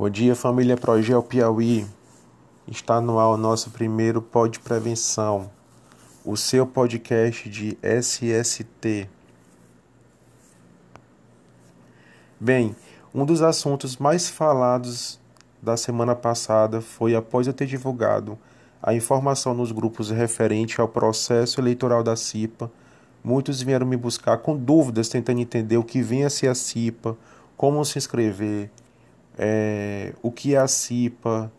Bom dia, família Progel Piauí. Está no ar o nosso primeiro Pod Prevenção, o seu podcast de SST. Bem, um dos assuntos mais falados da semana passada foi após eu ter divulgado a informação nos grupos referente ao processo eleitoral da CIPA. Muitos vieram me buscar com dúvidas, tentando entender o que vem a ser a CIPA, como se inscrever, é, o que é a CIPA,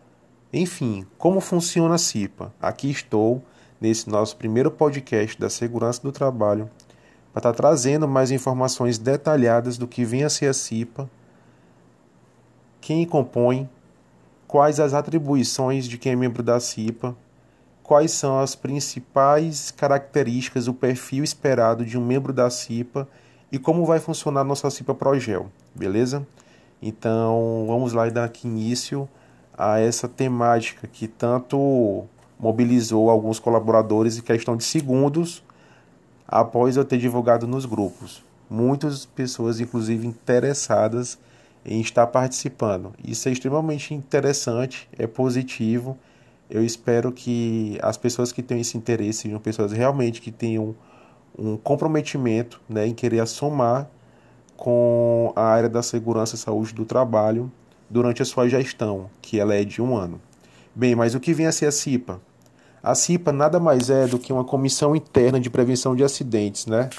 enfim, como funciona a CIPA. Aqui estou nesse nosso primeiro podcast da segurança do trabalho para estar trazendo mais informações detalhadas do que vem a ser a CIPA, quem compõe, quais as atribuições de quem é membro da CIPA, quais são as principais características, o perfil esperado de um membro da CIPA e como vai funcionar nossa CIPA Progel, beleza? Então, vamos lá e dar aqui início a essa temática que tanto mobilizou alguns colaboradores em questão de segundos após eu ter divulgado nos grupos. Muitas pessoas, inclusive, interessadas em estar participando. Isso é extremamente interessante, é positivo. Eu espero que as pessoas que tenham esse interesse sejam pessoas realmente que tenham um comprometimento né, em querer somar com a área da segurança e saúde do trabalho durante a sua gestão, que ela é de um ano. Bem, mas o que vem a ser a CIPA? A CIPA nada mais é do que uma comissão interna de prevenção de acidentes, né?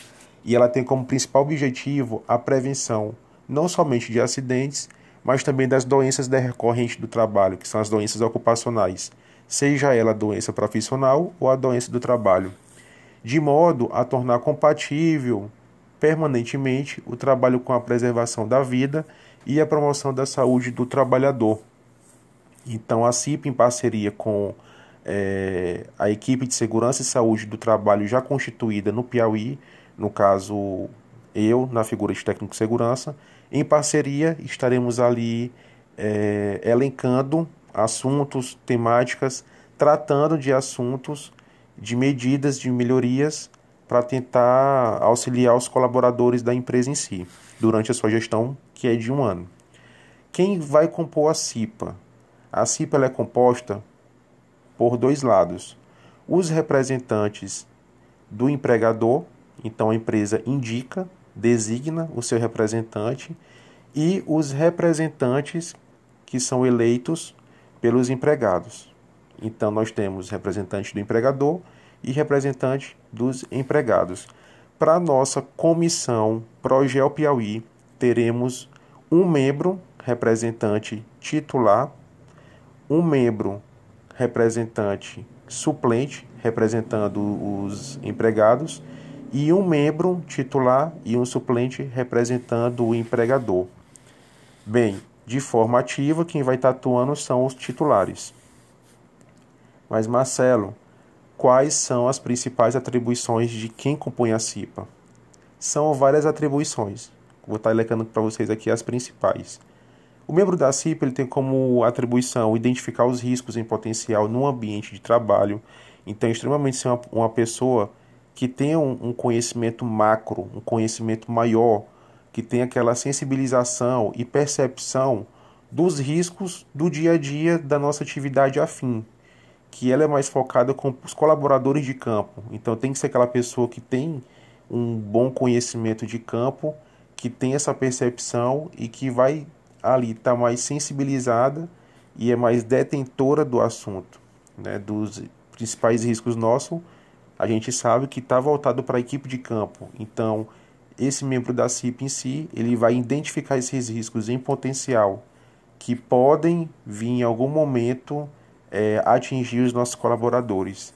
E ela tem como principal objetivo a prevenção não somente de acidentes, mas também das doenças decorrentes do trabalho, que são as doenças ocupacionais, seja ela doença profissional ou a doença do trabalho, de modo a tornar compatível permanentemente o trabalho com a preservação da vida e a promoção da saúde do trabalhador. Então, a CIP, em parceria com é, a equipe de segurança e saúde do trabalho já constituída no Piauí, no caso eu, na figura de técnico de segurança, em parceria estaremos ali é, elencando assuntos, temáticas, tratando de assuntos, de medidas, de melhorias para tentar auxiliar os colaboradores da empresa em si, durante a sua gestão, que é de um ano. Quem vai compor a CIPA? A CIPA é composta por dois lados. Os representantes do empregador, então a empresa indica, designa o seu representante, e os representantes que são eleitos pelos empregados. Então nós temos representante do empregador e representante dos empregados. Para a nossa comissão Progel Piauí, teremos um membro representante titular, um membro representante suplente, representando os empregados, e um membro titular e um suplente representando o empregador. Bem, de forma ativa, quem vai estar atuando são os titulares. Mas, Marcelo, quais são as principais atribuições de quem compõe a CIPA. São várias atribuições. Vou estar elencando para vocês aqui as principais. O membro da CIPA ele tem como atribuição identificar os riscos em potencial no ambiente de trabalho. Então, é extremamente ser uma, uma pessoa que tenha um, um conhecimento macro, um conhecimento maior, que tenha aquela sensibilização e percepção dos riscos do dia a dia da nossa atividade afim que ela é mais focada com os colaboradores de campo. Então tem que ser aquela pessoa que tem um bom conhecimento de campo, que tem essa percepção e que vai ali estar tá mais sensibilizada e é mais detentora do assunto, né, dos principais riscos nossos. A gente sabe que está voltado para a equipe de campo. Então, esse membro da CIP em si, ele vai identificar esses riscos em potencial que podem vir em algum momento é, atingir os nossos colaboradores.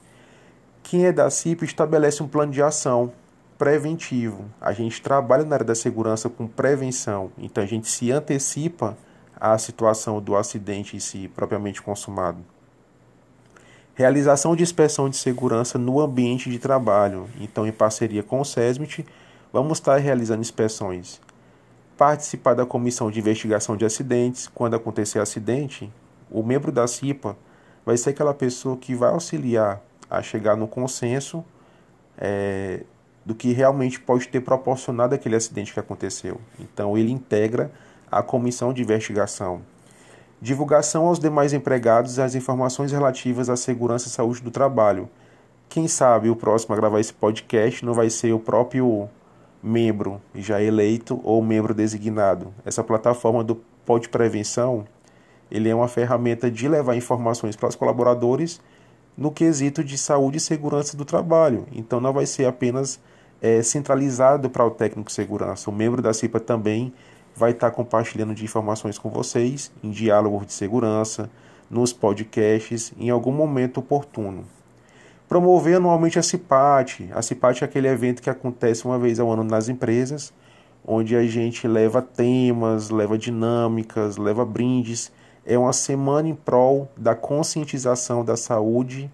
Quem é da CIP estabelece um plano de ação preventivo. A gente trabalha na área da segurança com prevenção, então a gente se antecipa à situação do acidente em si propriamente consumado. Realização de inspeção de segurança no ambiente de trabalho. Então, em parceria com o SESMIT, vamos estar realizando inspeções. Participar da comissão de investigação de acidentes. Quando acontecer acidente, o membro da CIPA vai ser aquela pessoa que vai auxiliar a chegar no consenso é, do que realmente pode ter proporcionado aquele acidente que aconteceu. Então, ele integra a comissão de investigação. Divulgação aos demais empregados as informações relativas à segurança e saúde do trabalho. Quem sabe o próximo a gravar esse podcast não vai ser o próprio membro já eleito ou membro designado. Essa plataforma do Pod Prevenção, ele é uma ferramenta de levar informações para os colaboradores no quesito de saúde e segurança do trabalho. Então não vai ser apenas é, centralizado para o técnico de segurança. O membro da CIPA também vai estar compartilhando de informações com vocês em diálogos de segurança, nos podcasts, em algum momento oportuno. Promover anualmente a CIPAT. A CIPAT é aquele evento que acontece uma vez ao ano nas empresas, onde a gente leva temas, leva dinâmicas, leva brindes. É uma semana em prol da conscientização da saúde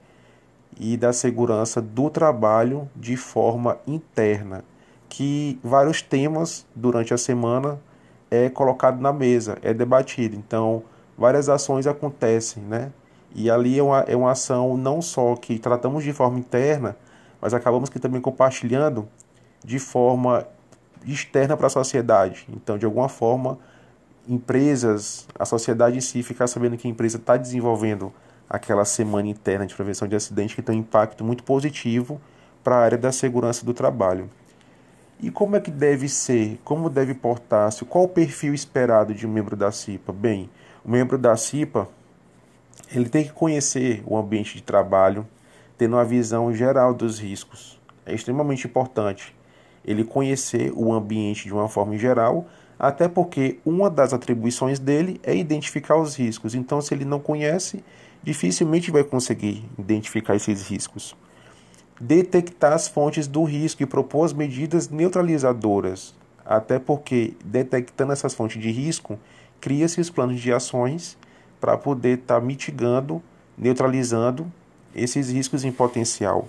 e da segurança do trabalho de forma interna, que vários temas durante a semana é colocado na mesa, é debatido. Então, várias ações acontecem, né? E ali é uma, é uma ação não só que tratamos de forma interna, mas acabamos que também compartilhando de forma externa para a sociedade. Então, de alguma forma, empresas, a sociedade em si ficar sabendo que a empresa está desenvolvendo aquela semana interna de prevenção de acidente que tem um impacto muito positivo para a área da segurança do trabalho. E como é que deve ser? Como deve portar-se? Qual o perfil esperado de um membro da CIPA? Bem, o membro da CIPA ele tem que conhecer o ambiente de trabalho, tendo uma visão geral dos riscos. É extremamente importante ele conhecer o ambiente de uma forma geral, até porque uma das atribuições dele é identificar os riscos. Então, se ele não conhece, dificilmente vai conseguir identificar esses riscos detectar as fontes do risco e propor as medidas neutralizadoras, até porque detectando essas fontes de risco, cria-se os planos de ações para poder estar tá mitigando, neutralizando esses riscos em potencial.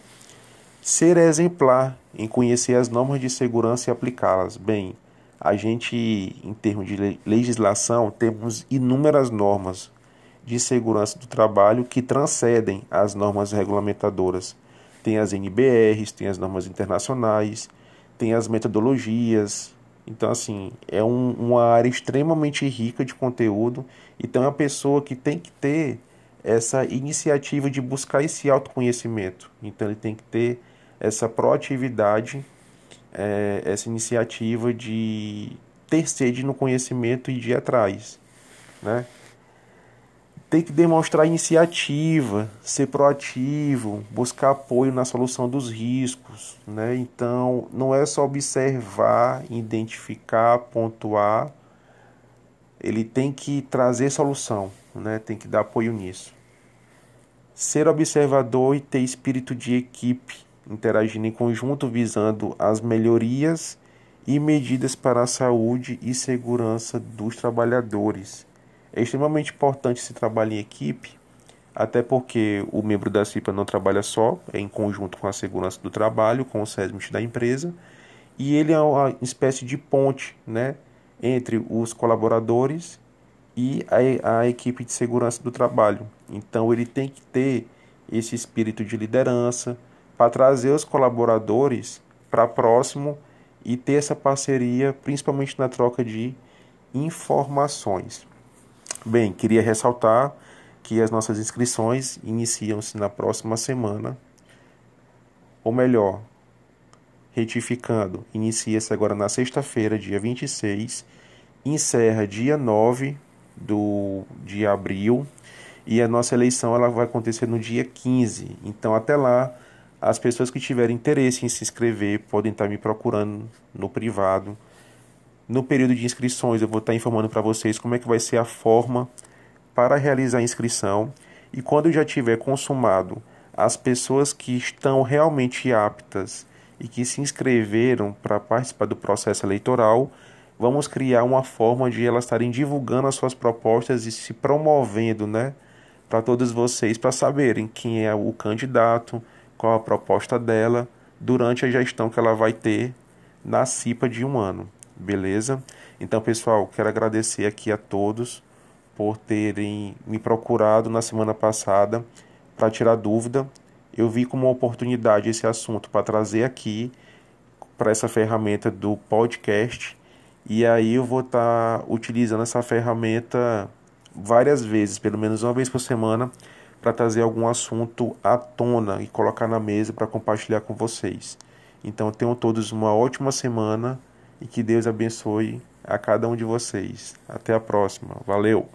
Ser exemplar em conhecer as normas de segurança e aplicá-las. Bem, a gente, em termos de legislação, temos inúmeras normas de segurança do trabalho que transcendem as normas regulamentadoras tem as NBRs, tem as normas internacionais, tem as metodologias. Então, assim, é um, uma área extremamente rica de conteúdo. Então, é uma pessoa que tem que ter essa iniciativa de buscar esse autoconhecimento. Então, ele tem que ter essa proatividade, é, essa iniciativa de ter sede no conhecimento e de ir atrás, né? tem que demonstrar iniciativa, ser proativo, buscar apoio na solução dos riscos, né? Então, não é só observar, identificar, pontuar, ele tem que trazer solução, né? Tem que dar apoio nisso. Ser observador e ter espírito de equipe, interagindo em conjunto visando as melhorias e medidas para a saúde e segurança dos trabalhadores é extremamente importante esse trabalho em equipe, até porque o membro da CIPA não trabalha só, é em conjunto com a segurança do trabalho, com o SESMIT da empresa, e ele é uma espécie de ponte né, entre os colaboradores e a, a equipe de segurança do trabalho. Então ele tem que ter esse espírito de liderança para trazer os colaboradores para próximo e ter essa parceria, principalmente na troca de informações. Bem, queria ressaltar que as nossas inscrições iniciam-se na próxima semana, ou melhor, retificando, inicia-se agora na sexta-feira, dia 26, encerra dia 9 do, de abril e a nossa eleição ela vai acontecer no dia 15. Então, até lá, as pessoas que tiverem interesse em se inscrever podem estar me procurando no privado no período de inscrições, eu vou estar informando para vocês como é que vai ser a forma para realizar a inscrição. E quando eu já tiver consumado as pessoas que estão realmente aptas e que se inscreveram para participar do processo eleitoral, vamos criar uma forma de elas estarem divulgando as suas propostas e se promovendo, né, para todos vocês para saberem quem é o candidato, qual a proposta dela durante a gestão que ela vai ter na CIPA de um ano. Beleza? Então, pessoal, quero agradecer aqui a todos por terem me procurado na semana passada para tirar dúvida. Eu vi como uma oportunidade esse assunto para trazer aqui para essa ferramenta do podcast. E aí eu vou estar tá utilizando essa ferramenta várias vezes, pelo menos uma vez por semana, para trazer algum assunto à tona e colocar na mesa para compartilhar com vocês. Então tenham todos uma ótima semana e que Deus abençoe a cada um de vocês. Até a próxima. Valeu!